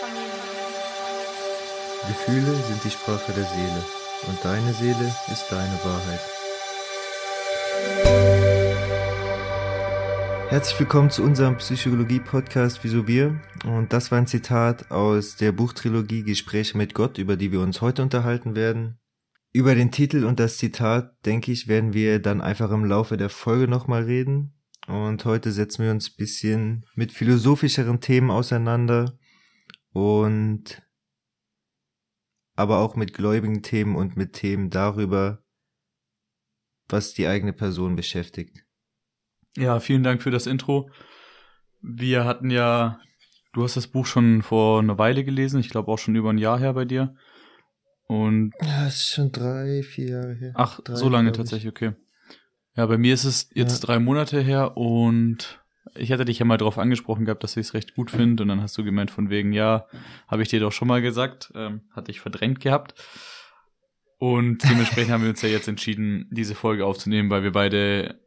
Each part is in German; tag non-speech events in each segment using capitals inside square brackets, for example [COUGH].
Familie. Gefühle sind die Sprache der Seele und deine Seele ist deine Wahrheit. Herzlich willkommen zu unserem Psychologie-Podcast Wieso wir? Und das war ein Zitat aus der Buchtrilogie Gespräche mit Gott, über die wir uns heute unterhalten werden. Über den Titel und das Zitat, denke ich, werden wir dann einfach im Laufe der Folge nochmal reden. Und heute setzen wir uns bisschen mit philosophischeren Themen auseinander und aber auch mit gläubigen Themen und mit Themen darüber, was die eigene Person beschäftigt. Ja, vielen Dank für das Intro. Wir hatten ja, du hast das Buch schon vor einer Weile gelesen, ich glaube auch schon über ein Jahr her bei dir. Und. Ja, es ist schon drei, vier Jahre her. Ach, drei, so lange tatsächlich, okay. Ja, bei mir ist es jetzt ja. drei Monate her und ich hatte dich ja mal darauf angesprochen gehabt, dass ich es recht gut finde und dann hast du gemeint von wegen, ja, habe ich dir doch schon mal gesagt, ähm, hatte ich verdrängt gehabt. Und dementsprechend haben wir uns ja jetzt entschieden, diese Folge aufzunehmen, weil wir beide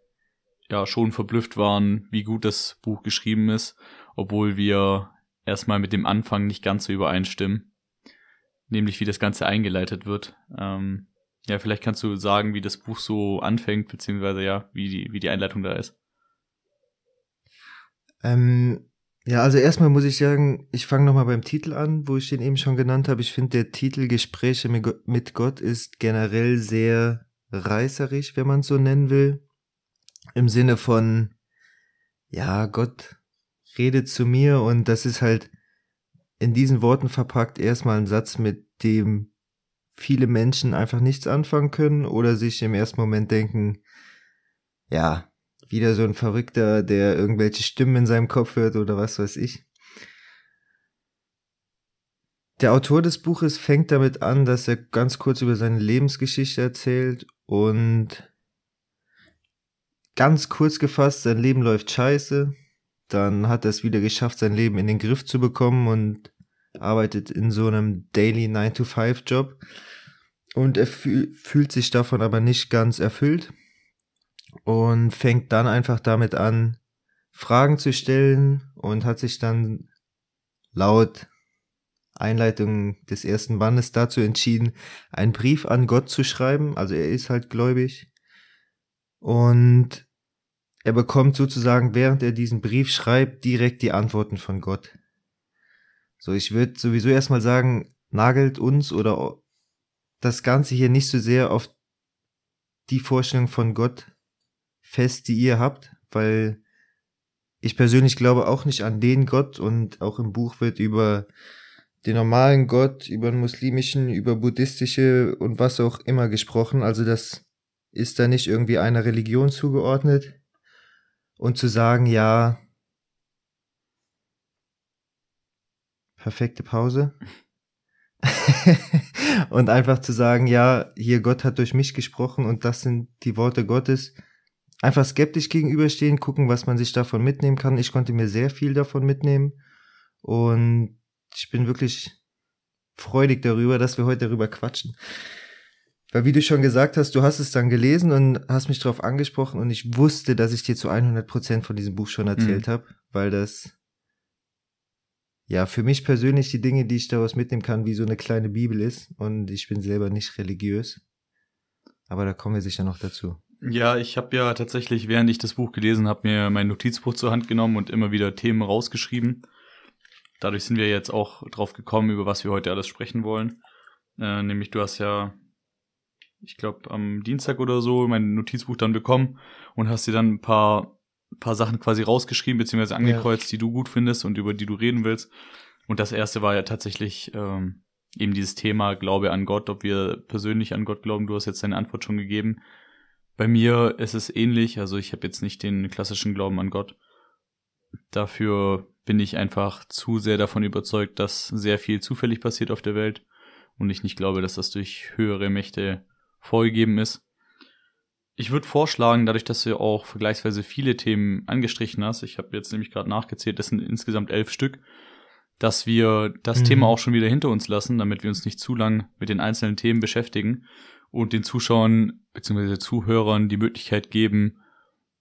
ja schon verblüfft waren, wie gut das Buch geschrieben ist, obwohl wir erstmal mit dem Anfang nicht ganz so übereinstimmen, nämlich wie das Ganze eingeleitet wird. Ähm, ja, vielleicht kannst du sagen, wie das Buch so anfängt, beziehungsweise ja, wie die, wie die Einleitung da ist. Ähm, ja, also erstmal muss ich sagen, ich fange nochmal beim Titel an, wo ich den eben schon genannt habe. Ich finde, der Titel Gespräche mit Gott ist generell sehr reißerisch, wenn man es so nennen will. Im Sinne von, ja, Gott redet zu mir und das ist halt in diesen Worten verpackt erstmal ein Satz, mit dem viele Menschen einfach nichts anfangen können oder sich im ersten Moment denken, ja, wieder so ein Verrückter, der irgendwelche Stimmen in seinem Kopf hört oder was weiß ich. Der Autor des Buches fängt damit an, dass er ganz kurz über seine Lebensgeschichte erzählt und ganz kurz gefasst, sein Leben läuft scheiße. Dann hat er es wieder geschafft, sein Leben in den Griff zu bekommen und arbeitet in so einem Daily 9-to-5-Job. Und er fühl, fühlt sich davon aber nicht ganz erfüllt und fängt dann einfach damit an, Fragen zu stellen und hat sich dann laut Einleitung des ersten Bandes dazu entschieden, einen Brief an Gott zu schreiben. Also er ist halt gläubig. Und er bekommt sozusagen, während er diesen Brief schreibt, direkt die Antworten von Gott. So, ich würde sowieso erstmal sagen, nagelt uns oder das Ganze hier nicht so sehr auf die Vorstellung von Gott fest, die ihr habt, weil ich persönlich glaube auch nicht an den Gott und auch im Buch wird über den normalen Gott, über den muslimischen, über buddhistische und was auch immer gesprochen. Also das ist da nicht irgendwie einer Religion zugeordnet. Und zu sagen, ja, perfekte Pause. [LAUGHS] und einfach zu sagen, ja, hier Gott hat durch mich gesprochen und das sind die Worte Gottes einfach skeptisch gegenüberstehen, gucken, was man sich davon mitnehmen kann. Ich konnte mir sehr viel davon mitnehmen und ich bin wirklich freudig darüber, dass wir heute darüber quatschen. Weil wie du schon gesagt hast, du hast es dann gelesen und hast mich darauf angesprochen und ich wusste, dass ich dir zu 100 Prozent von diesem Buch schon erzählt mhm. habe, weil das ja für mich persönlich die Dinge, die ich daraus mitnehmen kann, wie so eine kleine Bibel ist und ich bin selber nicht religiös. Aber da kommen wir sicher noch dazu. Ja, ich habe ja tatsächlich, während ich das Buch gelesen habe, mir mein Notizbuch zur Hand genommen und immer wieder Themen rausgeschrieben. Dadurch sind wir jetzt auch drauf gekommen, über was wir heute alles sprechen wollen. Äh, nämlich du hast ja, ich glaube, am Dienstag oder so mein Notizbuch dann bekommen und hast dir dann ein paar, paar Sachen quasi rausgeschrieben, beziehungsweise angekreuzt, ja. die du gut findest und über die du reden willst. Und das erste war ja tatsächlich ähm, eben dieses Thema Glaube an Gott, ob wir persönlich an Gott glauben. Du hast jetzt deine Antwort schon gegeben. Bei mir ist es ähnlich, also ich habe jetzt nicht den klassischen Glauben an Gott. Dafür bin ich einfach zu sehr davon überzeugt, dass sehr viel zufällig passiert auf der Welt und ich nicht glaube, dass das durch höhere Mächte vorgegeben ist. Ich würde vorschlagen, dadurch, dass du auch vergleichsweise viele Themen angestrichen hast, ich habe jetzt nämlich gerade nachgezählt, das sind insgesamt elf Stück, dass wir das mhm. Thema auch schon wieder hinter uns lassen, damit wir uns nicht zu lang mit den einzelnen Themen beschäftigen und den Zuschauern bzw. Zuhörern die Möglichkeit geben,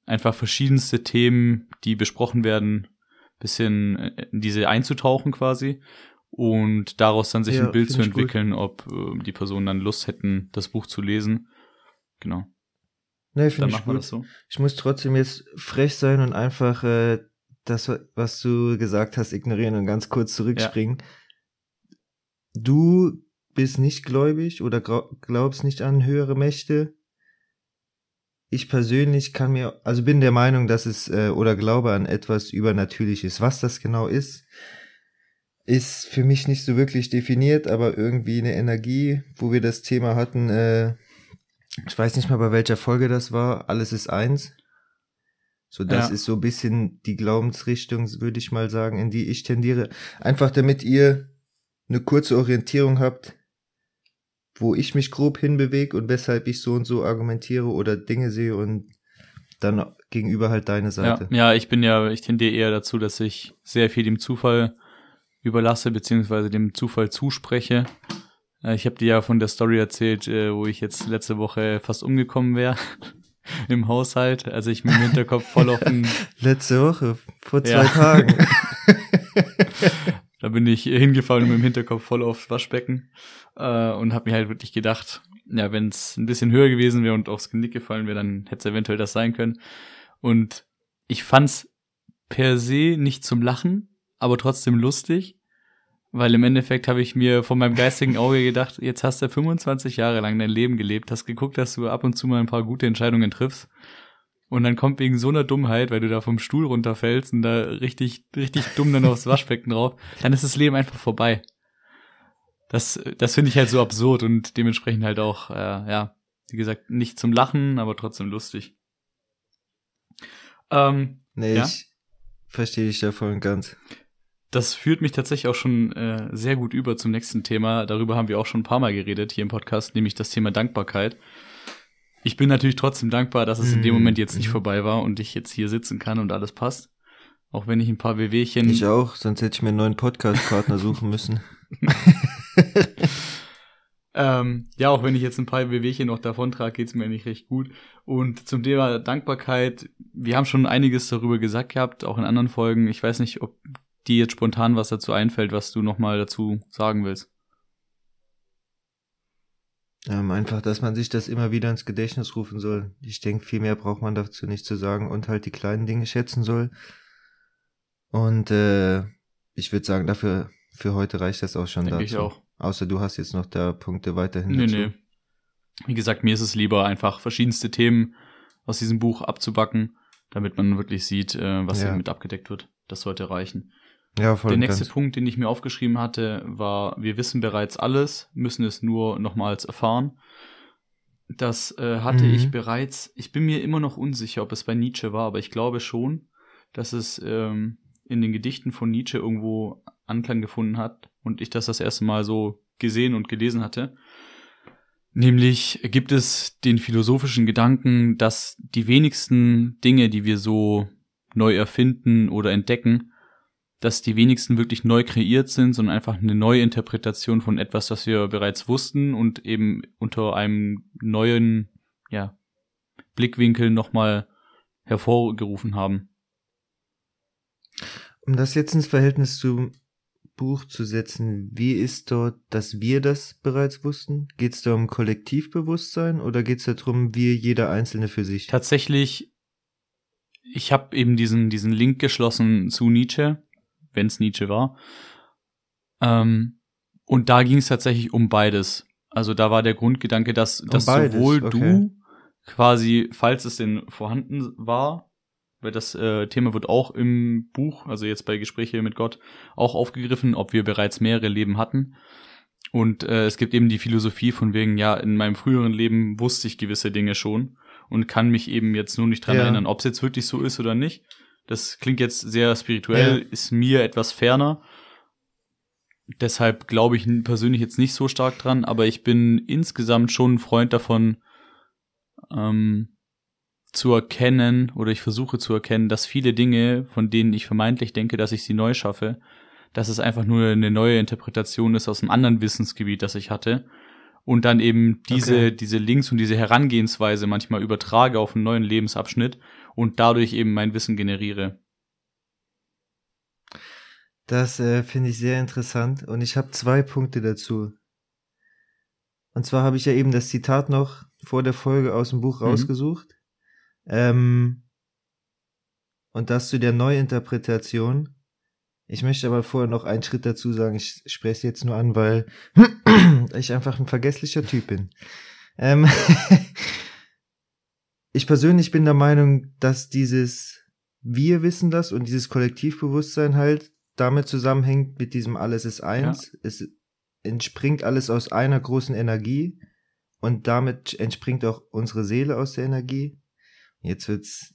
einfach verschiedenste Themen, die besprochen werden, bisschen in diese einzutauchen quasi und daraus dann sich Ja, ein Bild zu ich gut. entwickeln, ob äh, die Personen dann Lust hätten, das Buch zu lesen. Genau, Nee, finde ich gut. so. Ich muss trotzdem jetzt frech sein und einfach äh, das, was du gesagt hast, ignorieren und ganz kurz zurückspringen. Du bist nicht gläubig oder glaubst nicht an höhere Mächte. Ich persönlich kann mir, also bin der Meinung, dass es äh, oder glaube an etwas Übernatürliches. Was das genau ist, ist für mich nicht so wirklich definiert, aber irgendwie eine Energie, wo wir das Thema hatten, äh, ich weiß nicht mal bei welcher Folge das war, alles ist eins. So, das Ja. ist so ein bisschen die Glaubensrichtung, würde ich mal sagen, in die ich tendiere. Einfach damit ihr eine kurze Orientierung habt, wo ich mich grob hinbewege und weshalb ich so und so argumentiere oder Dinge sehe und dann gegenüber halt deine Ja, Seite. ja, ich bin ja, ich tendiere eher dazu, dass ich sehr viel dem Zufall überlasse, beziehungsweise dem Zufall zuspreche. Äh, Ich habe dir ja von der Story erzählt, äh, wo ich jetzt letzte Woche fast umgekommen wäre [LAUGHS] im Haushalt, also ich mit dem Hinterkopf voll auf den, [LAUGHS] Letzte Woche, vor zwei Ja. Tagen. [LAUGHS] da bin ich hingefallen mit dem Hinterkopf voll aufs Waschbecken äh, und habe mir halt wirklich gedacht, ja, wenn es ein bisschen höher gewesen wäre und aufs Genick gefallen wäre, dann hätte es eventuell das sein können. Und ich fand's per se nicht zum Lachen, aber trotzdem lustig, weil im Endeffekt habe ich mir von meinem geistigen Auge gedacht, jetzt hast du 25 Jahre lang dein Leben gelebt, hast geguckt, dass du ab und zu mal ein paar gute Entscheidungen triffst. Und dann kommt wegen so einer Dummheit, weil du da vom Stuhl runterfällst und da richtig, richtig dumm dann aufs Waschbecken drauf, dann ist das Leben einfach vorbei. Das, das finde ich halt so absurd und dementsprechend halt auch, äh, ja, wie gesagt, nicht zum Lachen, aber trotzdem lustig. Ähm, Nee, Ja? ich verstehe dich ja voll und ganz. Das führt mich tatsächlich auch schon äh, sehr gut über zum nächsten Thema. Darüber haben wir auch schon ein paar Mal geredet hier im Podcast, nämlich das Thema Dankbarkeit. Ich bin natürlich trotzdem dankbar, dass es in dem Mhm, Moment jetzt nicht mhm. vorbei war und ich jetzt hier sitzen kann und alles passt. Auch wenn ich ein paar Wehwehchen. Ich auch, sonst hätte ich mir einen neuen Podcast-Partner suchen müssen. [LAUGHS] Ähm, ja, auch wenn ich jetzt ein paar Wehwehchen noch davontrage, geht's mir eigentlich recht gut. Und zum Thema Dankbarkeit, wir haben schon einiges darüber gesagt gehabt, auch in anderen Folgen. Ich weiß nicht, ob dir jetzt spontan was dazu einfällt, was du nochmal dazu sagen willst. Ähm, einfach, dass man sich das immer wieder ins Gedächtnis rufen soll. Ich denke, viel mehr braucht man dazu nicht zu sagen und halt die kleinen Dinge schätzen soll. Und äh, ich würde sagen, dafür für heute reicht das auch schon Denke dazu. ich auch. Außer du hast jetzt noch da Punkte weiterhin Nee, dazu. nee. Wie gesagt, mir ist es lieber, einfach verschiedenste Themen aus diesem Buch abzubacken, damit man wirklich sieht, äh, was Ja. hier mit abgedeckt wird. Das sollte reichen. Ja, voll Der nächste ganz. Punkt, den ich mir aufgeschrieben hatte, war, wir wissen bereits alles, müssen es nur nochmals erfahren. Das äh, hatte Mhm. ich bereits, ich bin mir immer noch unsicher, ob es bei Nietzsche war, aber ich glaube schon, dass es ähm, in den Gedichten von Nietzsche irgendwo Anklang gefunden hat und ich das das erste Mal so gesehen und gelesen hatte. Nämlich gibt es den philosophischen Gedanken, dass die wenigsten Dinge, die wir so neu erfinden oder entdecken, dass die wenigsten wirklich neu kreiert sind, sondern einfach eine neue Interpretation von etwas, das wir bereits wussten und eben unter einem neuen, ja, Blickwinkel nochmal hervorgerufen haben. Um das jetzt ins Verhältnis zum Buch zu setzen, wie ist dort, dass wir das bereits wussten? Geht es da um Kollektivbewusstsein oder geht es darum, wir jeder Einzelne für sich? Tatsächlich, ich habe eben diesen, diesen Link geschlossen zu Nietzsche, wenn es Nietzsche war. Ähm, und da ging es tatsächlich um beides. Also da war der Grundgedanke, dass, dass beides, sowohl okay. du quasi, falls es denn vorhanden war, weil das äh, Thema wird auch im Buch, also jetzt bei Gespräche mit Gott, auch aufgegriffen, ob wir bereits mehrere Leben hatten. Und äh, es gibt eben die Philosophie von wegen, ja, in meinem früheren Leben wusste ich gewisse Dinge schon und kann mich eben jetzt nur nicht dran Ja. erinnern, ob es jetzt wirklich so ist oder nicht. Das klingt jetzt sehr spirituell, Ja. ist mir etwas ferner. Deshalb glaube ich persönlich jetzt nicht so stark dran, aber ich bin insgesamt schon ein Freund davon, ähm, zu erkennen oder ich versuche zu erkennen, dass viele Dinge, von denen ich vermeintlich denke, dass ich sie neu schaffe, dass es einfach nur eine neue Interpretation ist aus einem anderen Wissensgebiet, das ich hatte und dann eben diese Okay. diese Links und diese Herangehensweise manchmal übertrage auf einen neuen Lebensabschnitt und dadurch eben mein Wissen generiere. Das äh, finde ich sehr interessant und ich habe zwei Punkte dazu. Und zwar habe ich ja eben das Zitat noch vor der Folge aus dem Buch Mhm. rausgesucht. Ähm, und das zu der Neuinterpretation. Ich möchte aber vorher noch einen Schritt dazu sagen. Ich spreche es jetzt nur an, weil [CLEARS THROAT] ich einfach ein vergesslicher Typ bin. Ähm, [LAUGHS] ich persönlich bin der Meinung, dass dieses Wir wissen das und dieses Kollektivbewusstsein halt damit zusammenhängt mit diesem Alles ist eins. Es entspringt alles aus einer großen Energie und damit entspringt auch unsere Seele aus der Energie. Jetzt wird's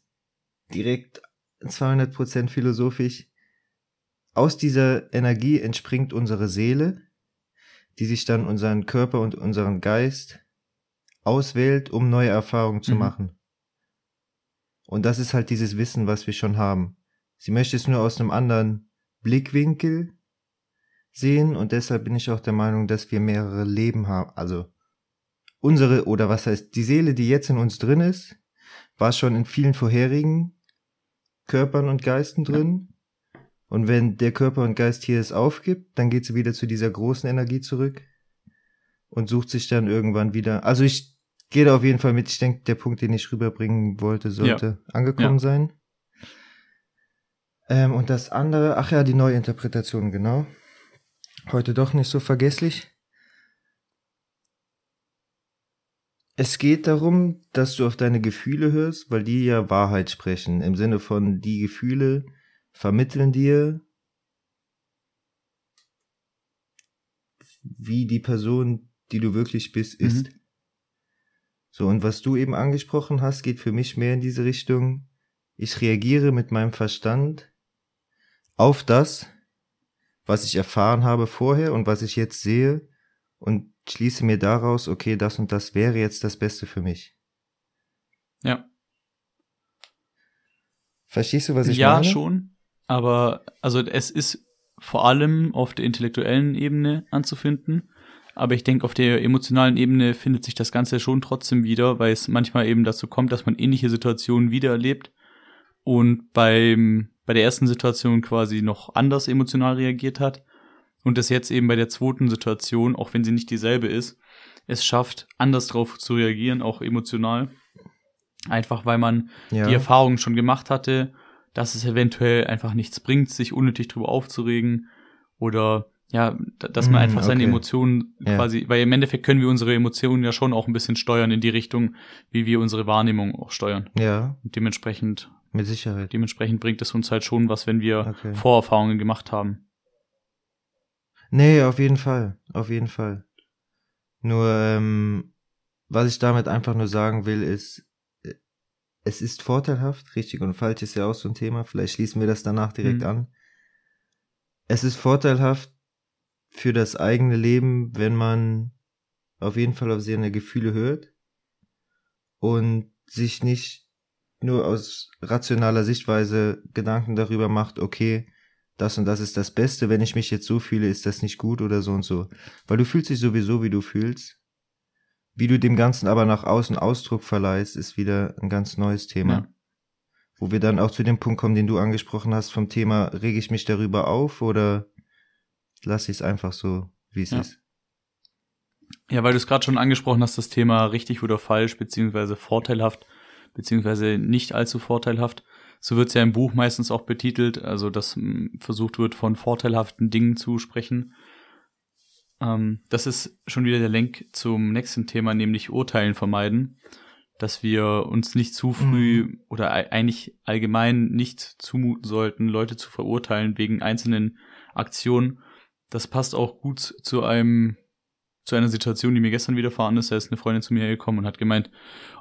direkt 200% philosophisch. Aus dieser Energie entspringt unsere Seele, die sich dann unseren Körper und unseren Geist auswählt, um neue Erfahrungen zu Mhm. machen. Und das ist halt dieses Wissen, was wir schon haben. Sie möchte es nur aus einem anderen Blickwinkel sehen und deshalb bin ich auch der Meinung, dass wir mehrere Leben haben. Also unsere, oder was heißt, die Seele, die jetzt in uns drin ist, war schon in vielen vorherigen Körpern und Geisten drin. Und wenn der Körper und Geist hier es aufgibt, dann geht sie wieder zu dieser großen Energie zurück und sucht sich dann irgendwann wieder. Also ich gehe da auf jeden Fall mit. Ich denke, der Punkt, den ich rüberbringen wollte, sollte angekommen Ja. sein. Ähm, und das andere, ach ja, die Neuinterpretation, genau. Heute doch nicht so vergesslich. Es geht darum, dass du auf deine Gefühle hörst, weil die ja Wahrheit sprechen. Im Sinne von, die Gefühle vermitteln dir, wie die Person, die du wirklich bist, Mhm. So, und was du eben angesprochen hast, geht für mich mehr in diese Richtung. Ich reagiere mit meinem Verstand auf das, was ich erfahren habe vorher und was ich jetzt sehe und schließe mir daraus, okay, das und das wäre jetzt das Beste für mich. Ja. Verstehst du, was ich ja, meine? schon. Aber also es ist vor allem auf der intellektuellen Ebene anzufinden. Aber ich denke, auf der emotionalen Ebene findet sich das Ganze schon trotzdem wieder, weil es manchmal eben dazu kommt, dass man ähnliche Situationen wieder erlebt und beim, bei der ersten Situation quasi noch anders emotional reagiert hat und es jetzt eben bei der zweiten Situation, auch wenn sie nicht dieselbe ist, es schafft, anders drauf zu reagieren, auch emotional. Einfach weil man Ja. die Erfahrung schon gemacht hatte, dass es eventuell einfach nichts bringt, sich unnötig drüber aufzuregen oder ja, dass man Mm, einfach seine okay. Emotionen Ja. quasi, weil im Endeffekt können wir unsere Emotionen ja schon auch ein bisschen steuern in die Richtung, wie wir unsere Wahrnehmung auch steuern. ja, Und dementsprechend, mit Sicherheit. dementsprechend bringt es uns halt schon was, wenn wir Okay. Vorerfahrungen gemacht haben. Nee, auf jeden Fall, auf jeden Fall. Nur, ähm, was ich damit einfach nur sagen will, ist, äh, es ist vorteilhaft, richtig und falsch ist ja auch so ein Thema, vielleicht schließen wir das danach direkt Mhm. an. Es ist vorteilhaft für das eigene Leben, wenn man auf jeden Fall auf seine Gefühle hört und sich nicht nur aus rationaler Sichtweise Gedanken darüber macht, okay, das und das ist das Beste, wenn ich mich jetzt so fühle, ist das nicht gut oder so und so. Weil du fühlst dich sowieso, wie du fühlst. Wie du dem Ganzen aber nach außen Ausdruck verleihst, ist wieder ein ganz neues Thema. Ja. Wo wir dann auch zu dem Punkt kommen, den du angesprochen hast, vom Thema, rege ich mich darüber auf oder lasse ich es einfach so, wie es Ja. ist. Ja, weil du es gerade schon angesprochen hast, das Thema richtig oder falsch, beziehungsweise vorteilhaft, beziehungsweise nicht allzu vorteilhaft. So wird es ja im Buch meistens auch betitelt, also dass mh, versucht wird, von vorteilhaften Dingen zu sprechen. Ähm, das ist schon wieder der Lenk zum nächsten Thema, nämlich Urteilen vermeiden. Dass wir uns nicht zu früh oder ei- eigentlich allgemein nicht zumuten sollten, Leute zu verurteilen wegen einzelnen Aktionen. Das passt auch gut zu einem zu einer Situation, die mir gestern widerfahren ist. Da ist eine Freundin zu mir gekommen und hat gemeint,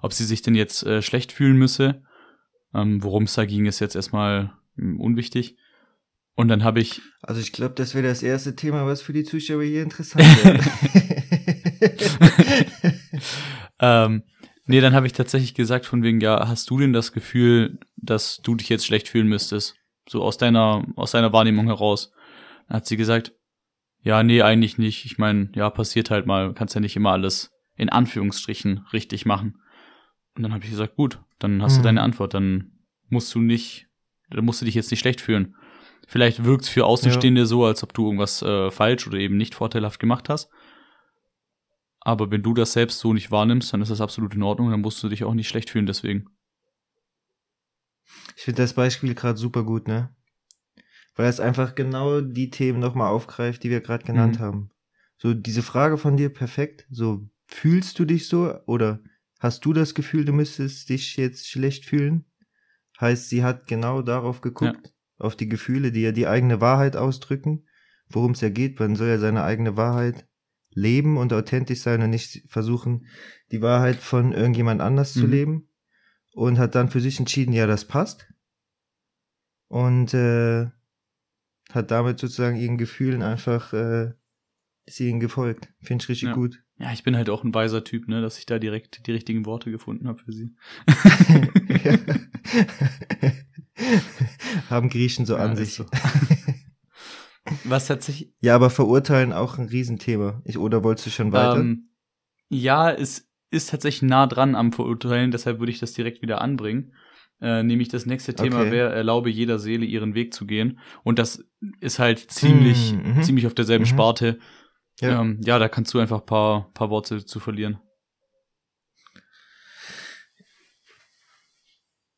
ob sie sich denn jetzt äh, schlecht fühlen müsse. Ähm, Worum es da ging, ist jetzt erstmal mh, unwichtig. Und dann habe ich, Also ich glaube, das wäre das erste Thema, was für die Zuschauer hier interessant [LAUGHS] wäre. [LAUGHS] ähm, nee, dann habe ich tatsächlich gesagt von wegen, ja, hast du denn das Gefühl, dass du dich jetzt schlecht fühlen müsstest? So aus deiner, aus deiner Wahrnehmung heraus. Dann hat sie gesagt, ja, nee, eigentlich nicht. Ich meine, ja, passiert halt mal. Kannst ja nicht immer alles in Anführungsstrichen richtig machen. Und dann habe ich gesagt, gut, dann hast Mhm. du deine Antwort. Dann musst du nicht, dann musst du dich jetzt nicht schlecht fühlen. Vielleicht wirkt es für Außenstehende so, als ob du irgendwas äh, falsch oder eben nicht vorteilhaft gemacht hast. Aber wenn du das selbst so nicht wahrnimmst, dann ist das absolut in Ordnung, dann musst du dich auch nicht schlecht fühlen deswegen. Ich finde das Beispiel gerade super gut, ne? Weil es einfach genau die Themen nochmal aufgreift, die wir gerade genannt Mhm. haben. So diese Frage von dir perfekt. So fühlst du dich so oder hast du das Gefühl, du müsstest dich jetzt schlecht fühlen? Heißt, sie hat genau darauf geguckt, auf die Gefühle, die ja die eigene Wahrheit ausdrücken, worum es ja geht. Man soll ja seine eigene Wahrheit leben und authentisch sein und nicht versuchen, die Wahrheit von irgendjemand anders zu Mhm. leben. Und hat dann für sich entschieden, ja, das passt. Und äh, hat damit sozusagen ihren Gefühlen einfach äh, ist ihnen gefolgt. Finde ich richtig Ja. gut. Ja, ich bin halt auch ein weiser Typ, ne, dass ich da direkt die richtigen Worte gefunden habe für sie. [LAUGHS] Haben Griechen so Ja, an sich. so. [LAUGHS] Was tatsächlich Ja, aber verurteilen auch ein Riesenthema. Ich, oder wolltest du schon weiter? Ähm, ja, es ist tatsächlich nah dran am Verurteilen, deshalb würde ich das direkt wieder anbringen. Äh, nämlich das nächste Thema Okay. wäre, erlaube jeder Seele ihren Weg zu gehen. Und das ist halt ziemlich, Mm, mhm. ziemlich auf derselben Mhm. Sparte. Ja. Ähm, ja, da kannst du einfach paar, paar Worte zu verlieren.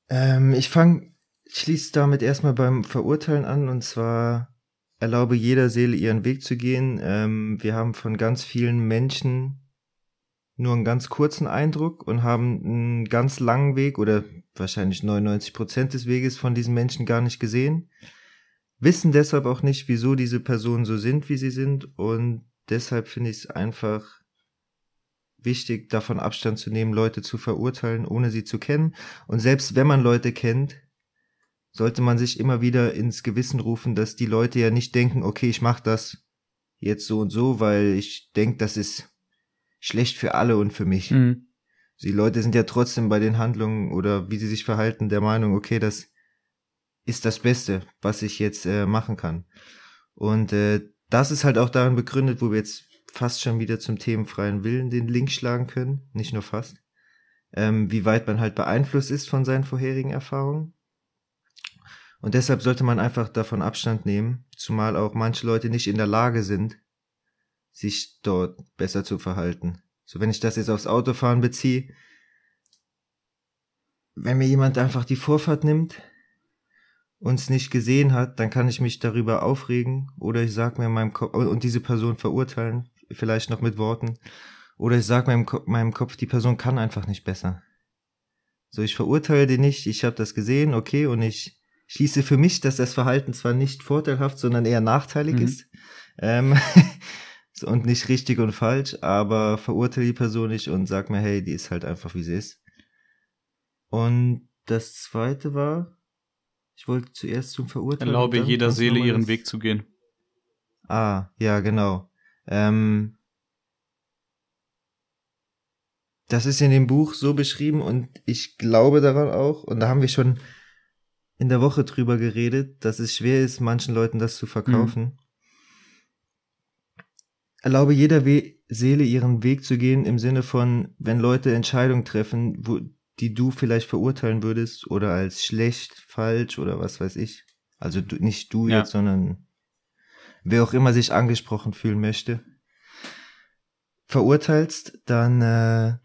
Ähm, ich fange, schließe damit erstmal beim Verurteilen an und zwar erlaube jeder Seele ihren Weg zu gehen. Ähm, wir haben von ganz vielen Menschen nur einen ganz kurzen Eindruck und haben einen ganz langen Weg oder wahrscheinlich 99 Prozent des Weges von diesen Menschen gar nicht gesehen. Wissen deshalb auch nicht, wieso diese Personen so sind, wie sie sind und deshalb finde ich es einfach wichtig, davon Abstand zu nehmen, Leute zu verurteilen, ohne sie zu kennen. Und selbst wenn man Leute kennt, sollte man sich immer wieder ins Gewissen rufen, dass die Leute ja nicht denken, okay, ich mache das jetzt so und so, weil ich denke, das ist schlecht für alle und für mich. Mhm. Die Leute sind ja trotzdem bei den Handlungen oder wie sie sich verhalten der Meinung, okay, das ist das Beste, was ich jetzt äh, machen kann. Und äh, das ist halt auch darin begründet, wo wir jetzt fast schon wieder zum themenfreien Willen den Link schlagen können, nicht nur fast, ähm, wie weit man halt beeinflusst ist von seinen vorherigen Erfahrungen. Und deshalb sollte man einfach davon Abstand nehmen, zumal auch manche Leute nicht in der Lage sind, sich dort besser zu verhalten. So, wenn ich das jetzt aufs Autofahren beziehe, wenn mir jemand einfach die Vorfahrt nimmt, uns nicht gesehen hat, dann kann ich mich darüber aufregen oder ich sag mir in meinem Kopf und diese Person verurteilen, vielleicht noch mit Worten, oder ich sag mir in Ko- meinem Kopf, die Person kann einfach nicht besser. So, ich verurteile den nicht, ich habe das gesehen, okay, und ich schließe für mich, dass das Verhalten zwar nicht vorteilhaft, sondern eher nachteilig Mhm. ist. Ähm, [LAUGHS] und nicht richtig und falsch, aber verurteile die Person nicht und sag mir, hey, die ist halt einfach wie sie ist. Und das zweite war, ich wollte zuerst zum Verurteilen. Erlaube jeder Seele ihren Weg zu gehen. Ah, ja, genau. Ähm, das ist in dem Buch so beschrieben und ich glaube daran auch. Und da haben wir schon in der Woche drüber geredet, dass es schwer ist, manchen Leuten das zu verkaufen. Erlaube jeder We Seele ihren Weg zu gehen im Sinne von, wenn Leute Entscheidungen treffen, wo, die du vielleicht verurteilen würdest oder als schlecht, falsch oder was weiß ich. Also du, nicht du Ja. jetzt, sondern wer auch immer sich angesprochen fühlen möchte, verurteilst, dann äh,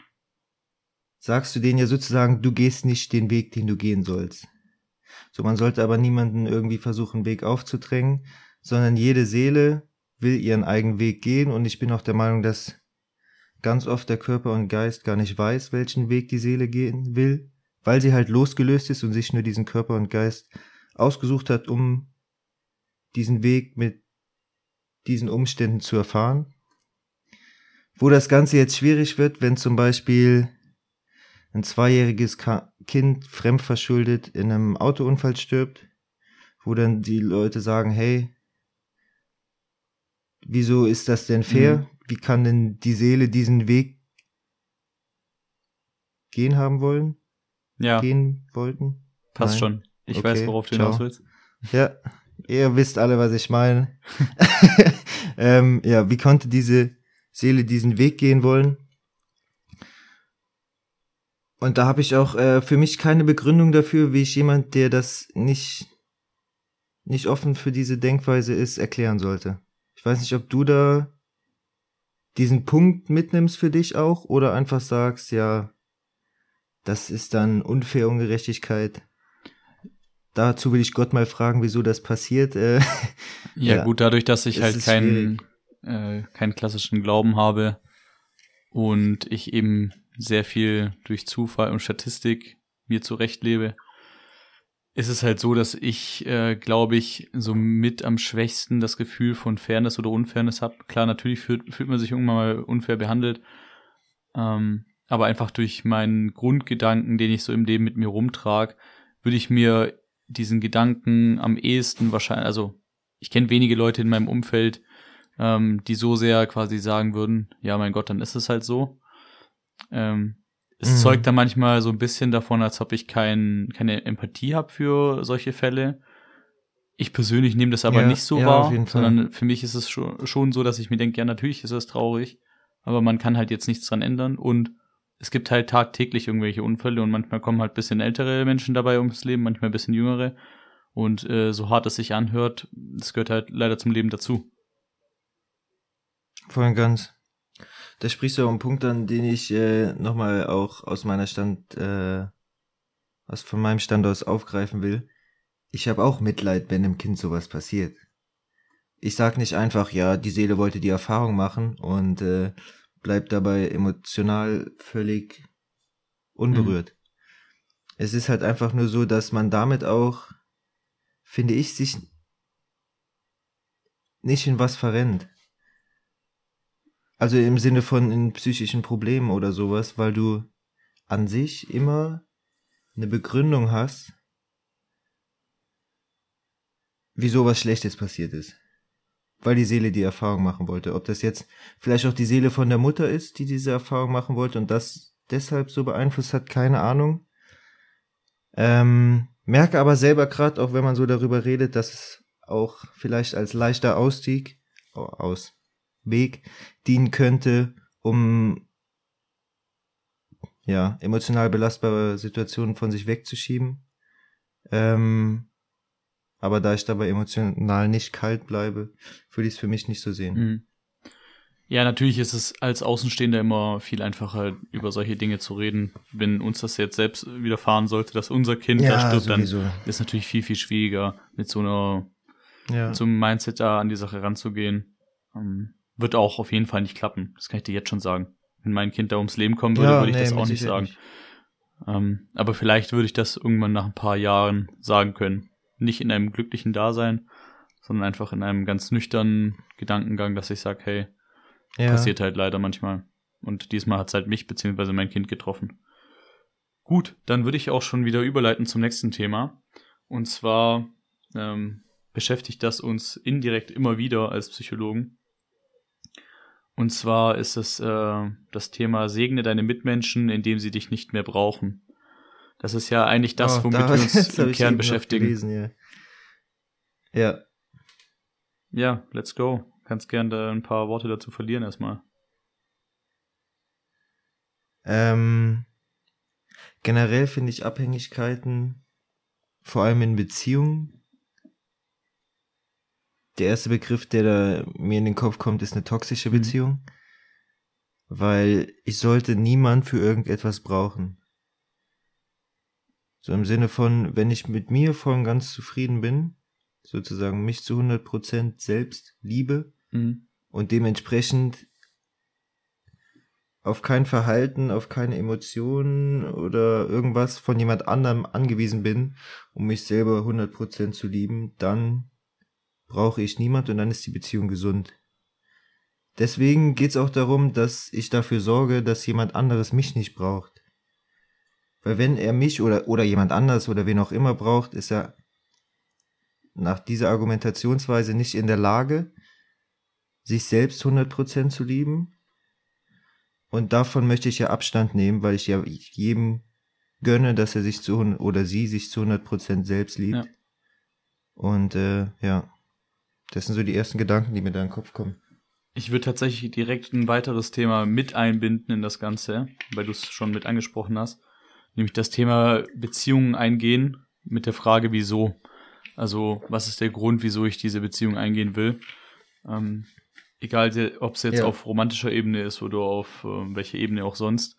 sagst du denen ja sozusagen, du gehst nicht den Weg, den du gehen sollst. So, man sollte aber niemanden irgendwie versuchen, einen Weg aufzudrängen, sondern jede Seele will ihren eigenen Weg gehen und ich bin auch der Meinung, dass ganz oft der Körper und Geist gar nicht weiß, welchen Weg die Seele gehen will, weil sie halt losgelöst ist und sich nur diesen Körper und Geist ausgesucht hat, um diesen Weg mit diesen Umständen zu erfahren. Wo das Ganze jetzt schwierig wird, wenn zum Beispiel ein zweijähriges Kind fremdverschuldet in einem Autounfall stirbt, wo dann die Leute sagen, hey, wieso ist das denn fair? Mhm. Wie kann denn die Seele diesen Weg gehen haben wollen? Ja, Gehen wollten? passt Nein. schon. Ich Okay, weiß, worauf du ciao. hinaus willst. Ja, ihr wisst alle, was ich meine. [LAUGHS] ähm, ja, wie konnte diese Seele diesen Weg gehen wollen? Und da habe ich auch äh, für mich keine Begründung dafür, wie ich jemand, der das nicht nicht offen für diese Denkweise ist, erklären sollte. Ich weiß nicht, ob du da diesen Punkt mitnimmst für dich auch oder einfach sagst, ja, das ist dann unfair Ungerechtigkeit. Dazu will ich Gott mal fragen, wieso das passiert. Äh, Ja, Ja. gut, dadurch, dass ich halt keinen, äh, keinen klassischen Glauben habe und ich eben sehr viel durch Zufall und Statistik mir zurechtlebe, ist es halt so, dass ich, äh, glaube ich, so mit am schwächsten das Gefühl von Fairness oder Unfairness habe. Klar, natürlich fühlt, fühlt man sich irgendwann mal unfair behandelt, ähm, aber einfach durch meinen Grundgedanken, den ich so im Leben mit mir rumtrag, würde ich mir diesen Gedanken am ehesten wahrscheinlich, also ich kenne wenige Leute in meinem Umfeld, ähm, die so sehr quasi sagen würden, ja, mein Gott, dann ist es halt so. Ähm, es Mhm. zeugt dann manchmal so ein bisschen davon, als ob ich kein, keine Empathie habe für solche Fälle. Ich persönlich nehme das aber Ja, nicht so ja, wahr, sondern für mich ist es schon, schon so, dass ich mir denke, ja, natürlich ist das traurig, aber man kann halt jetzt nichts dran ändern und es gibt halt tagtäglich irgendwelche Unfälle und manchmal kommen halt bisschen ältere Menschen dabei ums Leben, manchmal ein bisschen jüngere. Und äh, so hart es sich anhört, das gehört halt leider zum Leben dazu. Voll und ganz. Da sprichst du auch einen Punkt an, den ich äh, nochmal auch aus meiner Stand, äh, aus von meinem Stand aus aufgreifen will. Ich habe auch Mitleid, wenn dem Kind sowas passiert. Ich sag nicht einfach, ja, die Seele wollte die Erfahrung machen und äh, bleibt dabei emotional völlig unberührt. Es ist halt einfach nur so, dass man damit auch, finde ich, sich nicht in was verrennt. Also im Sinne von in psychischen Problemen oder sowas, weil du an sich immer eine Begründung hast, wieso was Schlechtes passiert ist. Weil die Seele die Erfahrung machen wollte. Ob das jetzt vielleicht auch die Seele von der Mutter ist, die diese Erfahrung machen wollte und das deshalb so beeinflusst hat, keine Ahnung. Ähm, merke aber selber gerade, auch wenn man so darüber redet, dass es auch vielleicht als leichter Ausstieg, oh, aus Weg dienen könnte, um ja, emotional belastbare Situationen von sich wegzuschieben. Ähm, aber da ich dabei emotional nicht kalt bleibe, würde ich es für mich nicht so sehen. Mhm. Ja, natürlich ist es als Außenstehender immer viel einfacher, über solche Dinge zu reden. Wenn uns das jetzt selbst widerfahren sollte, dass unser Kind da stirbt, dann sowieso. ist natürlich viel, viel schwieriger, mit so einer, Ja. so einem Mindset da an die Sache ranzugehen. Ähm, wird auch auf jeden Fall nicht klappen. Das kann ich dir jetzt schon sagen. Wenn mein Kind da ums Leben kommen würde, Ja, würde ich nee, das auch nicht sagen. Ähm, aber vielleicht würde ich das irgendwann nach ein paar Jahren sagen können. Nicht in einem glücklichen Dasein, sondern einfach in einem ganz nüchternen Gedankengang, dass ich sage, hey, Ja. passiert halt leider manchmal. Und diesmal hat es halt mich beziehungsweise mein Kind getroffen. Gut, dann würde ich auch schon wieder überleiten zum nächsten Thema. Und zwar ähm, beschäftigt das uns indirekt immer wieder als Psychologen. Und zwar ist es äh, das Thema Segne deine Mitmenschen, indem sie dich nicht mehr brauchen. Das ist ja eigentlich das, Oh, womit da- wir uns [LAUGHS] im Kern beschäftigen. Gelesen, ja. ja. Ja, let's go. Kannst gern da ein paar Worte dazu verlieren erstmal. Ähm, generell finde ich Abhängigkeiten, vor allem in Beziehungen. Der erste Begriff, der da mir in den Kopf kommt, ist eine toxische Mhm. Beziehung. Weil ich sollte niemand für irgendetwas brauchen. So im Sinne von, wenn ich mit mir voll und ganz zufrieden bin, sozusagen mich zu 100% selbst liebe, Mhm. und dementsprechend auf kein Verhalten, auf keine Emotionen oder irgendwas von jemand anderem angewiesen bin, um mich selber 100% zu lieben, dann brauche ich niemand und dann ist die Beziehung gesund. Deswegen geht's auch darum, dass ich dafür sorge, dass jemand anderes mich nicht braucht. Weil wenn er mich oder, oder jemand anders oder wen auch immer braucht, ist er nach dieser Argumentationsweise nicht in der Lage, sich selbst 100% zu lieben. Und davon möchte ich ja Abstand nehmen, weil ich ja jedem gönne, dass er sich zu oder sie sich zu 100% selbst liebt. Ja. Und äh, ja, das sind so die ersten Gedanken, die mir da in den Kopf kommen. Ich würde tatsächlich direkt ein weiteres Thema mit einbinden in das Ganze, weil du es schon mit angesprochen hast. Nämlich das Thema Beziehungen eingehen mit der Frage, wieso. Also, was ist der Grund, wieso ich diese Beziehung eingehen will? Ähm, egal, ob es jetzt Ja. auf romantischer Ebene ist oder auf äh, welcher Ebene auch sonst.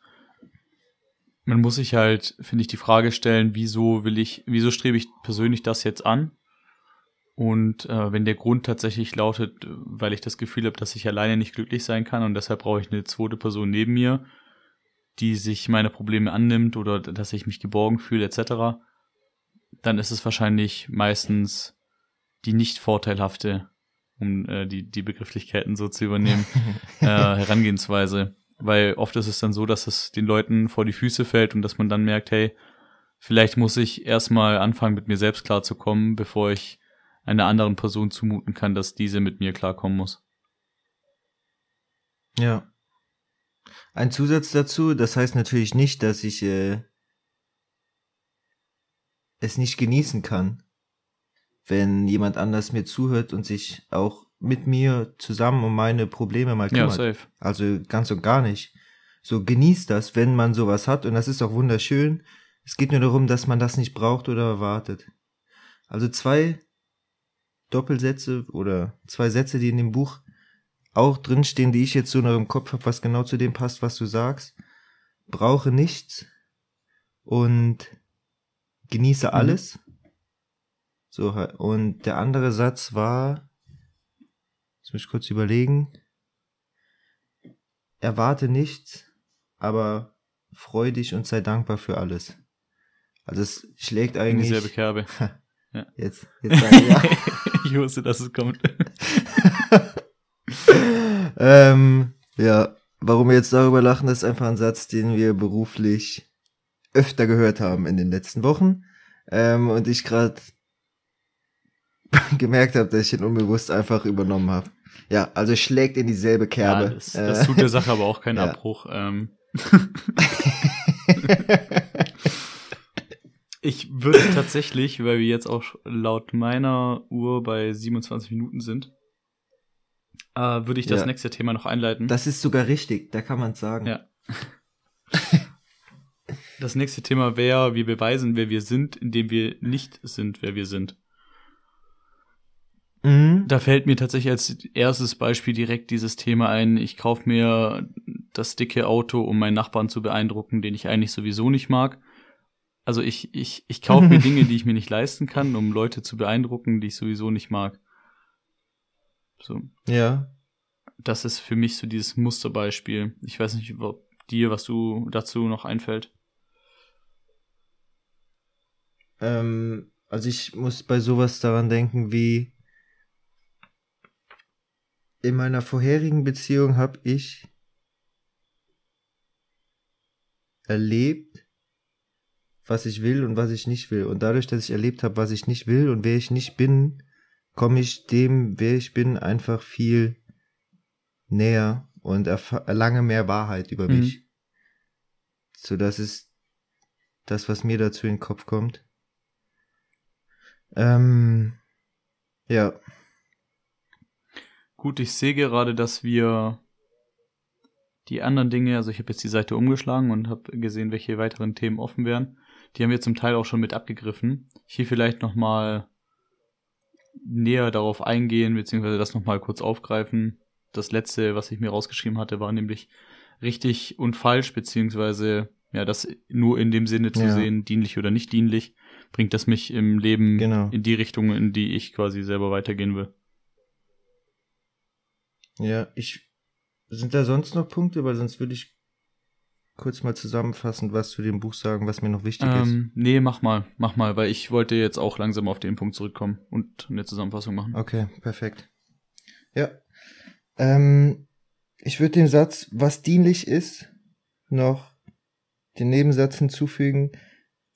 Man muss sich halt, finde ich, die Frage stellen, wieso will ich, wieso strebe ich persönlich das jetzt an? Und äh, wenn der Grund tatsächlich lautet, weil ich das Gefühl habe, dass ich alleine nicht glücklich sein kann und deshalb brauche ich eine zweite Person neben mir, die sich meine Probleme annimmt oder dass ich mich geborgen fühle, etc., dann ist es wahrscheinlich meistens die nicht vorteilhafte, um äh, die, die Begrifflichkeiten so zu übernehmen, [LAUGHS] äh, Herangehensweise. Weil oft ist es dann so, dass es den Leuten vor die Füße fällt und dass man dann merkt, hey, vielleicht muss ich erstmal anfangen, mit mir selbst klarzukommen, bevor ich einer anderen Person zumuten kann, dass diese mit mir klarkommen muss. Ja. Ein Zusatz dazu, das heißt natürlich nicht, dass ich äh, es nicht genießen kann, wenn jemand anders mir zuhört und sich auch mit mir zusammen um meine Probleme mal Ja, kümmert. safe. Also ganz und gar nicht. So genießt das, wenn man sowas hat und das ist auch wunderschön. Es geht nur darum, dass man das nicht braucht oder erwartet. Also zwei Doppelsätze oder zwei Sätze, die in dem Buch auch drinstehen, die ich jetzt so noch im Kopf habe, was genau zu dem passt, was du sagst. Brauche nichts und genieße Mhm. alles. So, und der andere Satz war, jetzt muss ich kurz überlegen, erwarte nichts, aber freu dich und sei dankbar für alles. Also es schlägt In eigentlich dieselbe Kerbe. [LAUGHS] jetzt, jetzt sag ich, ja. [LAUGHS] [LAUGHS] ich wusste, dass es kommt. [LAUGHS] ähm, ja, warum wir jetzt darüber lachen, ist einfach ein Satz, den wir beruflich öfter gehört haben in den letzten Wochen. Ähm, und ich gerade [LAUGHS] gemerkt habe, dass ich ihn unbewusst einfach übernommen habe. Ja, also schlägt in dieselbe Ja, Kerbe. das, das tut der Sache aber auch keinen ja. Abbruch. Ähm, ich würde [LAUGHS] tatsächlich, weil wir jetzt auch laut meiner Uhr bei 27 Minuten sind, äh, würde ich das Ja. nächste Thema noch einleiten. das ist sogar richtig, da kann man sagen. Ja. [LAUGHS] Das nächste Thema wäre, wir beweisen, wer wir sind, indem wir nicht sind, wer wir sind. Mhm. Da fällt mir tatsächlich als erstes Beispiel direkt dieses Thema ein. Ich kaufe mir das dicke Auto, um meinen Nachbarn zu beeindrucken, den ich eigentlich sowieso nicht mag. Also ich, ich, ich kaufe mir [LAUGHS] Dinge, die ich mir nicht leisten kann, um Leute zu beeindrucken, die ich sowieso nicht mag. So, Ja. das ist für mich so dieses Musterbeispiel. Ich weiß nicht, ob dir, was du dazu noch einfällt. Ähm, also ich muss bei sowas daran denken, wie in meiner vorherigen Beziehung habe ich erlebt, was ich will und was ich nicht will. Und dadurch, dass ich erlebt habe, was ich nicht will und wer ich nicht bin, komme ich dem, wer ich bin, einfach viel näher und erlange mehr Wahrheit über Mhm. mich. So, das ist das, was mir dazu in den Kopf kommt. Ähm, ja. Gut, ich sehe gerade, dass wir die anderen Dinge, also ich habe jetzt die Seite umgeschlagen und habe gesehen, welche weiteren Themen offen wären. Die haben wir zum Teil auch schon mit abgegriffen. Ich will vielleicht nochmal näher darauf eingehen, beziehungsweise das nochmal kurz aufgreifen. Das letzte, was ich mir rausgeschrieben hatte, war nämlich richtig und falsch, beziehungsweise ja, das nur in dem Sinne zu Ja. sehen, dienlich oder nicht dienlich, bringt das mich im Leben Genau. in die Richtung, in die ich quasi selber weitergehen will. Ja, ich. Sind da sonst noch Punkte? Weil sonst würde ich kurz mal zusammenfassend was zu dem Buch sagen, was mir noch wichtig ist. Ähm, nee, mach mal, mach mal, weil ich wollte jetzt auch langsam auf den Punkt zurückkommen und eine Zusammenfassung machen. Okay, perfekt. Ja. Ähm, ich würde den Satz, was dienlich ist, noch den Nebensatz hinzufügen,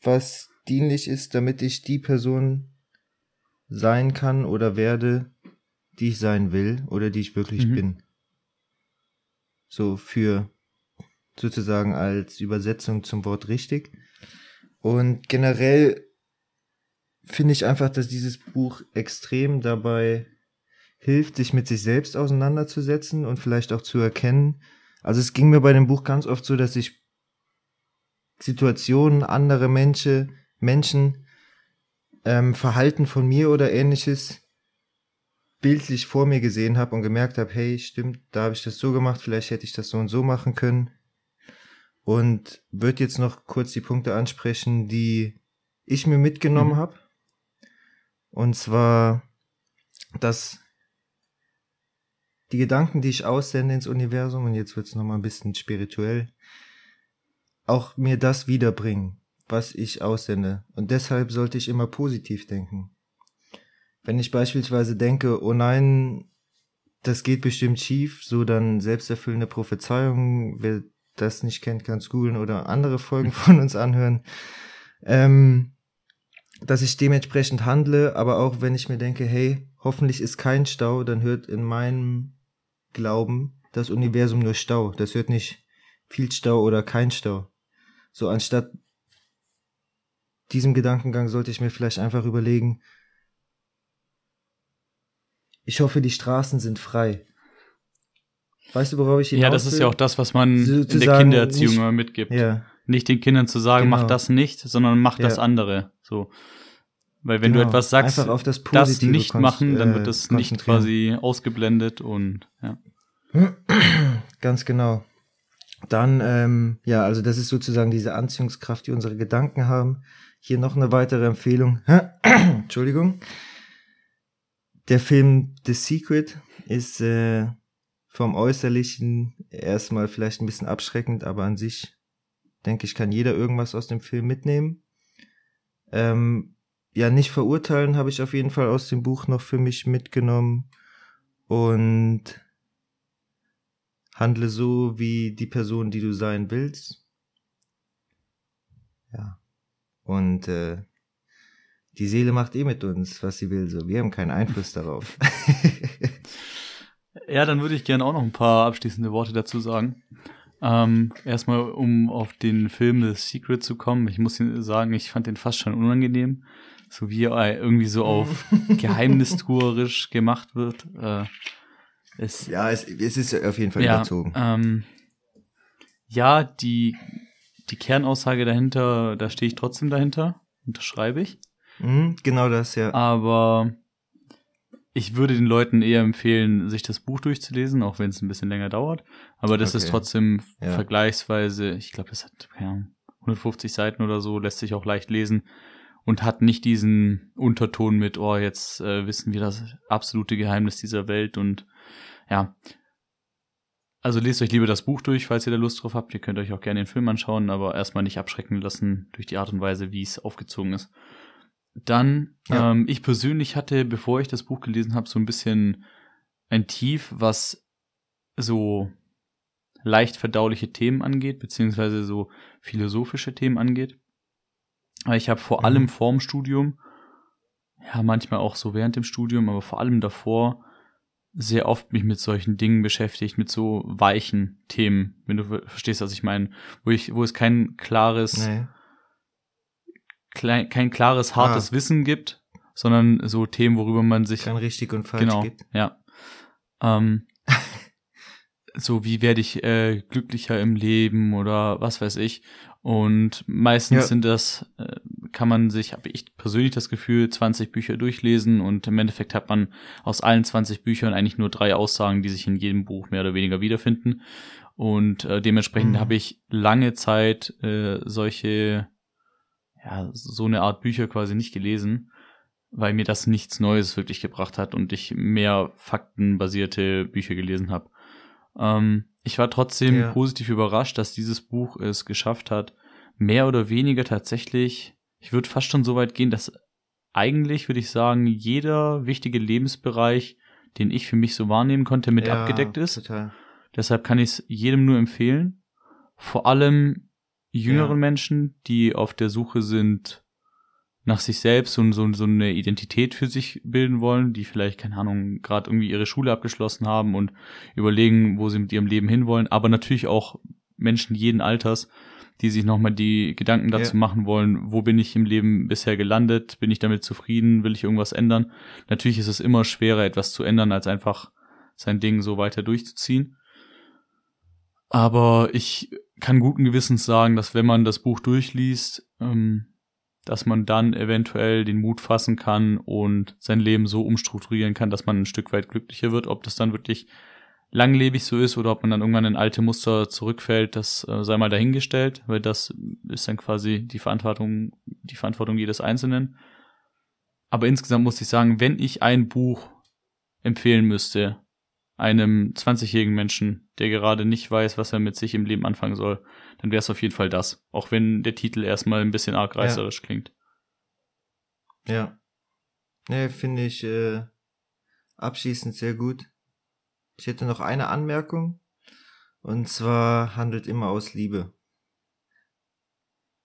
was dienlich ist, damit ich die Person sein kann oder werde, die ich sein will oder die ich wirklich Mhm. bin. So für sozusagen als Übersetzung zum Wort richtig. Und generell finde ich einfach, dass dieses Buch extrem dabei hilft, sich mit sich selbst auseinanderzusetzen und vielleicht auch zu erkennen. Also es ging mir bei dem Buch ganz oft so, dass ich Situationen, andere Menschen, Menschen ähm, Verhalten von mir oder ähnliches bildlich vor mir gesehen habe und gemerkt habe, hey, stimmt, da habe ich das so gemacht, vielleicht hätte ich das so und so machen können. Und würde jetzt noch kurz die Punkte ansprechen, die ich mir mitgenommen mhm. habe. Und zwar, dass die Gedanken, die ich aussende ins Universum, und jetzt wird's noch mal ein bisschen spirituell, auch mir das wiederbringen, was ich aussende. Und deshalb sollte ich immer positiv denken. Wenn ich beispielsweise denke, oh nein, das geht bestimmt schief, so dann selbsterfüllende Prophezeiungen, wer das nicht kennt, kann es googeln oder andere Folgen von uns anhören. Ähm, dass ich dementsprechend handle, aber auch wenn ich mir denke, hey, hoffentlich ist kein Stau, dann hört in meinem Glauben das Universum nur Stau. Das hört nicht viel Stau oder kein Stau. So anstatt diesem Gedankengang sollte ich mir vielleicht einfach überlegen, ich hoffe, die Straßen sind frei. Weißt du, worauf ich hinaus Ja, das ist ja auch das, was man in der Kindererziehung immer mitgibt. Ja. Nicht den Kindern zu sagen, genau. mach das nicht, sondern mach ja. das andere. So. Weil wenn genau. du etwas sagst, das, das, nicht machen, dann wird das nicht quasi ausgeblendet und ja. [CLEARS THROAT] Ganz genau. Dann, ähm, ja, also das ist sozusagen diese Anziehungskraft, die unsere Gedanken haben. Hier noch eine weitere Empfehlung. [CLEARS THROAT] Entschuldigung. Der Film The Secret ist äh, vom Äußerlichen erstmal vielleicht ein bisschen abschreckend, aber an sich denke ich, kann jeder irgendwas aus dem Film mitnehmen. Ähm, ja, nicht verurteilen habe ich auf jeden Fall aus dem Buch noch für mich mitgenommen und handle so wie die Person, die du sein willst. Ja. Und äh, die Seele macht eh mit uns, was sie will. So, wir haben keinen Einfluss darauf. [LAUGHS] ja, dann würde ich gerne auch noch ein paar abschließende Worte dazu sagen. Ähm, erstmal, um auf den Film The Secret zu kommen. Ich muss sagen, ich fand den fast schon unangenehm. So wie er irgendwie so auf [LAUGHS] geheimnistuerisch gemacht wird. Äh, es, ja, es, es ist auf jeden Fall ja, überzogen. Ähm, ja, die, die Kernaussage dahinter, da stehe ich trotzdem dahinter, unterschreibe ich. Mhm, genau das, ja. Aber ich würde den Leuten eher empfehlen, sich das Buch durchzulesen, auch wenn es ein bisschen länger dauert. Aber das okay. ist trotzdem ja. vergleichsweise, ich glaube, das hat ja, 150 Seiten oder so, lässt sich auch leicht lesen und hat nicht diesen Unterton mit, oh, jetzt äh, wissen wir das absolute Geheimnis dieser Welt und ja. Also lest euch lieber das Buch durch, falls ihr da Lust drauf habt. Ihr könnt euch auch gerne den Film anschauen, aber erstmal nicht abschrecken lassen durch die Art und Weise, wie es aufgezogen ist. Dann, ja. ähm, ich persönlich hatte, bevor ich das Buch gelesen habe, so ein bisschen ein Tief, was so leicht verdauliche Themen angeht, beziehungsweise so philosophische Themen angeht. Aber ich habe vor mhm. allem vorm Studium, ja, manchmal auch so während dem Studium, aber vor allem davor sehr oft mich mit solchen Dingen beschäftigt, mit so weichen Themen, wenn du verstehst, was ich meine, wo ich, wo es kein klares, nee klein, kein klares, hartes ah. Wissen gibt, sondern so Themen, worüber man sich. Kein richtig und falsch genau, gibt. Ja. Ähm, [LAUGHS] so wie werde ich äh, glücklicher im Leben oder was weiß ich. Und meistens ja. sind das, äh, kann man sich, habe ich persönlich das Gefühl, 20 Bücher durchlesen und im Endeffekt hat man aus allen 20 Büchern eigentlich nur drei Aussagen, die sich in jedem Buch mehr oder weniger wiederfinden. Und äh, dementsprechend mhm. habe ich lange Zeit äh, solche ja, so eine Art Bücher quasi nicht gelesen, weil mir das nichts Neues wirklich gebracht hat und ich mehr faktenbasierte Bücher gelesen habe. Ähm, ich war trotzdem ja. positiv überrascht, dass dieses Buch es geschafft hat, mehr oder weniger tatsächlich, ich würde fast schon so weit gehen, dass eigentlich, würde ich sagen, jeder wichtige Lebensbereich, den ich für mich so wahrnehmen konnte, mit ja, abgedeckt ist. Total. Deshalb kann ich es jedem nur empfehlen. Vor allem jüngeren ja. Menschen, die auf der Suche sind nach sich selbst und so, so eine Identität für sich bilden wollen, die vielleicht, keine Ahnung, gerade irgendwie ihre Schule abgeschlossen haben und überlegen, wo sie mit ihrem Leben hinwollen, aber natürlich auch Menschen jeden Alters, die sich nochmal die Gedanken dazu ja. machen wollen, wo bin ich im Leben bisher gelandet, bin ich damit zufrieden, will ich irgendwas ändern. Natürlich ist es immer schwerer, etwas zu ändern, als einfach sein Ding so weiter durchzuziehen. Aber ich kann guten Gewissens sagen, dass wenn man das Buch durchliest, ähm, dass man dann eventuell den Mut fassen kann und sein Leben so umstrukturieren kann, dass man ein Stück weit glücklicher wird. Ob das dann wirklich langlebig so ist oder ob man dann irgendwann in alte Muster zurückfällt, das äh, sei mal dahingestellt, weil das ist dann quasi die Verantwortung, die Verantwortung jedes Einzelnen. Aber insgesamt muss ich sagen, wenn ich ein Buch empfehlen müsste, einem 20-jährigen Menschen, der gerade nicht weiß, was er mit sich im Leben anfangen soll, dann wäre es auf jeden Fall das. Auch wenn der Titel erstmal ein bisschen arg reißerisch ja. klingt. Ja. Nee, finde ich äh, abschließend sehr gut. Ich hätte noch eine Anmerkung. Und zwar handelt immer aus Liebe.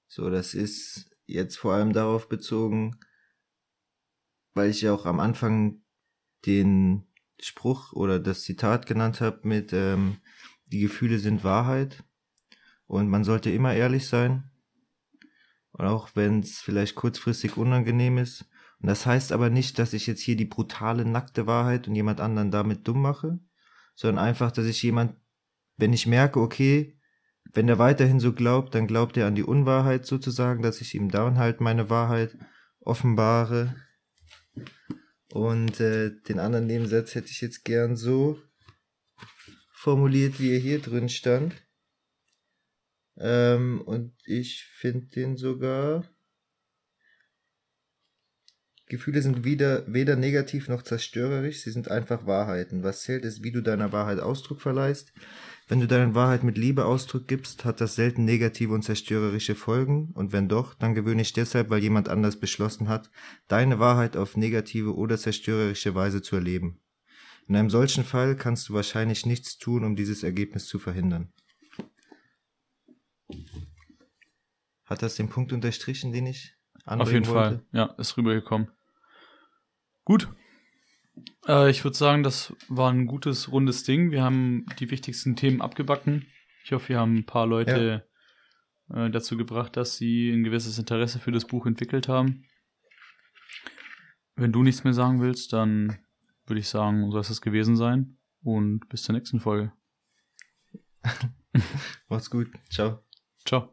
So, das ist jetzt vor allem darauf bezogen, weil ich ja auch am Anfang den Spruch oder das Zitat genannt habe mit ähm, die Gefühle sind Wahrheit und man sollte immer ehrlich sein, und auch wenn es vielleicht kurzfristig unangenehm ist. Und das heißt aber nicht, dass ich jetzt hier die brutale, nackte Wahrheit und jemand anderen damit dumm mache, sondern einfach, dass ich jemand, wenn ich merke, okay, wenn er weiterhin so glaubt, dann glaubt er an die Unwahrheit sozusagen, dass ich ihm dann halt meine Wahrheit offenbare. Und äh, den anderen Nebensatz hätte ich jetzt gern so formuliert, wie er hier drin stand. Ähm, und ich finde den sogar. Gefühle sind weder, weder negativ noch zerstörerisch, sie sind einfach Wahrheiten. Was zählt ist, wie du deiner Wahrheit Ausdruck verleihst. Wenn du deiner Wahrheit mit Liebe Ausdruck gibst, hat das selten negative und zerstörerische Folgen, und wenn doch, dann gewöhnlich deshalb, weil jemand anders beschlossen hat, deine Wahrheit auf negative oder zerstörerische Weise zu erleben. In einem solchen Fall kannst du wahrscheinlich nichts tun, um dieses Ergebnis zu verhindern. Hat das den Punkt unterstrichen, den ich Auf jeden wollte? Fall, ja, ist rübergekommen. Gut. Äh, ich würde sagen, das war ein gutes, rundes Ding. Wir haben die wichtigsten Themen abgebacken. Ich hoffe, wir haben ein paar Leute ja. äh, dazu gebracht, dass sie ein gewisses Interesse für das Buch entwickelt haben. Wenn du nichts mehr sagen willst, dann würde ich sagen, soll es das gewesen sein. Und bis zur nächsten Folge. [LAUGHS] Macht's gut. Ciao. Ciao.